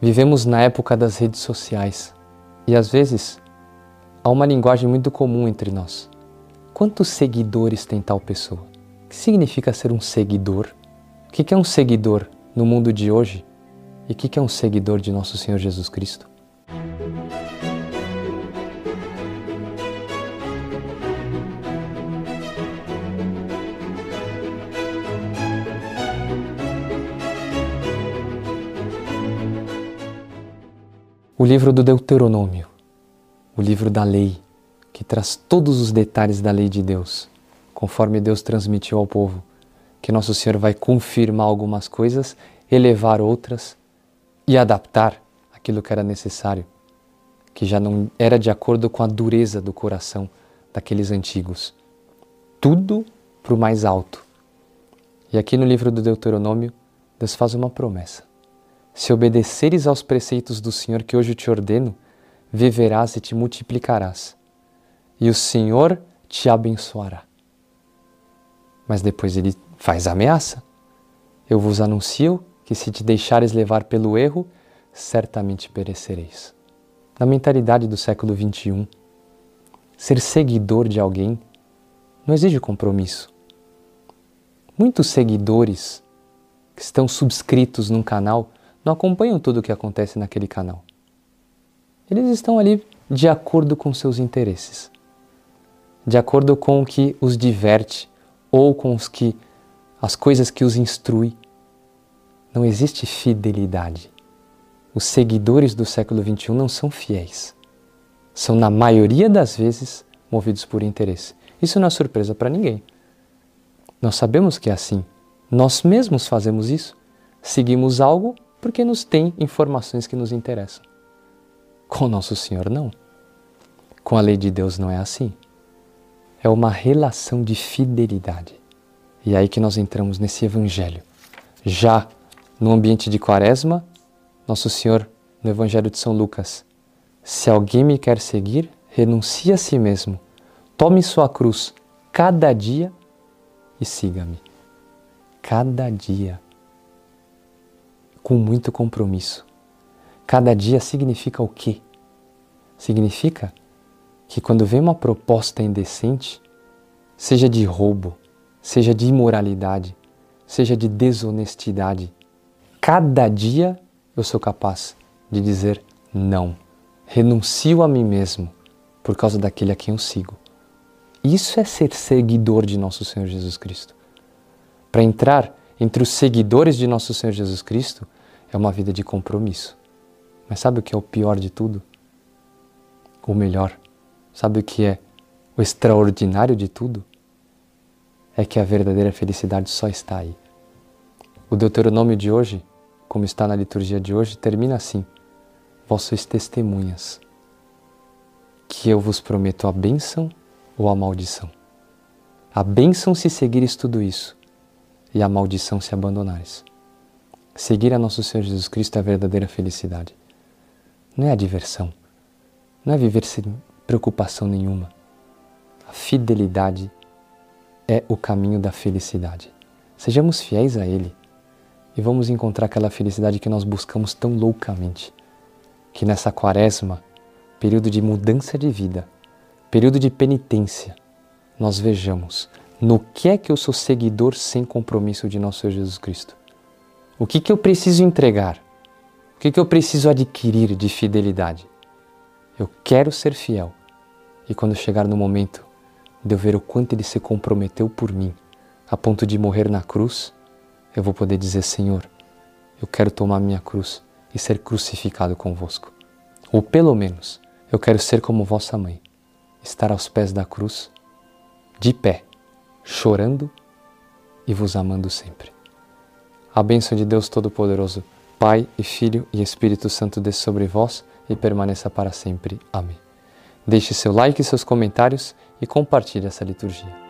Vivemos na época das redes sociais e às vezes há uma linguagem muito comum entre nós. Quantos seguidores tem tal pessoa? O que significa ser um seguidor? O que é um seguidor no mundo de hoje? E o que é um seguidor de nosso Senhor Jesus Cristo? O livro do Deuteronômio, o livro da lei, que traz todos os detalhes da lei de Deus, conforme Deus transmitiu ao povo, que Nosso Senhor vai confirmar algumas coisas, elevar outras e adaptar aquilo que era necessário, que já não era de acordo com a dureza do coração daqueles antigos. Tudo para o mais alto. E aqui no livro do Deuteronômio, Deus faz uma promessa se obedeceres aos preceitos do Senhor que hoje te ordeno, viverás e te multiplicarás, e o Senhor te abençoará. Mas depois ele faz a ameaça. Eu vos anuncio que se te deixares levar pelo erro, certamente perecereis. Na mentalidade do século XXI, ser seguidor de alguém não exige compromisso. Muitos seguidores que estão subscritos num canal não acompanham tudo o que acontece naquele canal. Eles estão ali de acordo com seus interesses, de acordo com o que os diverte ou com os que as coisas que os instrui. Não existe fidelidade. Os seguidores do século XXI não são fiéis. São, na maioria das vezes, movidos por interesse. Isso não é surpresa para ninguém. Nós sabemos que é assim. Nós mesmos fazemos isso. Seguimos algo porque nos tem informações que nos interessam. Com Nosso Senhor, não. Com a lei de Deus não é assim. É uma relação de fidelidade. E é aí que nós entramos nesse Evangelho. Já no ambiente de Quaresma, Nosso Senhor, no Evangelho de São Lucas, se alguém me quer seguir, renuncie a si mesmo, tome sua cruz cada dia e siga-me. Cada dia com muito compromisso. Cada dia significa o quê? Significa que quando vem uma proposta indecente, seja de roubo, seja de imoralidade, seja de desonestidade, cada dia eu sou capaz de dizer não. Renuncio a mim mesmo por causa daquele a quem eu sigo. Isso é ser seguidor de nosso Senhor Jesus Cristo. Para entrar entre os seguidores de nosso Senhor Jesus Cristo, é uma vida de compromisso. Mas sabe o que é o pior de tudo? O melhor. Sabe o que é o extraordinário de tudo? É que a verdadeira felicidade só está aí. O Deuteronômio de hoje, como está na liturgia de hoje, termina assim: Vós sois testemunhas, que eu vos prometo a bênção ou a maldição. A bênção se seguires tudo isso, e a maldição se abandonares. Seguir a nosso Senhor Jesus Cristo é a verdadeira felicidade. Não é a diversão, não é viver sem preocupação nenhuma. A fidelidade é o caminho da felicidade. Sejamos fiéis a Ele e vamos encontrar aquela felicidade que nós buscamos tão loucamente. Que nessa quaresma, período de mudança de vida, período de penitência, nós vejamos no que é que eu sou seguidor sem compromisso de nosso Senhor Jesus Cristo. O que, que eu preciso entregar? O que, que eu preciso adquirir de fidelidade? Eu quero ser fiel. E quando chegar no momento de eu ver o quanto ele se comprometeu por mim, a ponto de morrer na cruz, eu vou poder dizer: Senhor, eu quero tomar minha cruz e ser crucificado convosco. Ou pelo menos, eu quero ser como vossa mãe, estar aos pés da cruz, de pé, chorando e vos amando sempre. A bênção de Deus Todo-Poderoso, Pai e Filho e Espírito Santo desça sobre vós e permaneça para sempre. Amém. Deixe seu like e seus comentários e compartilhe essa liturgia.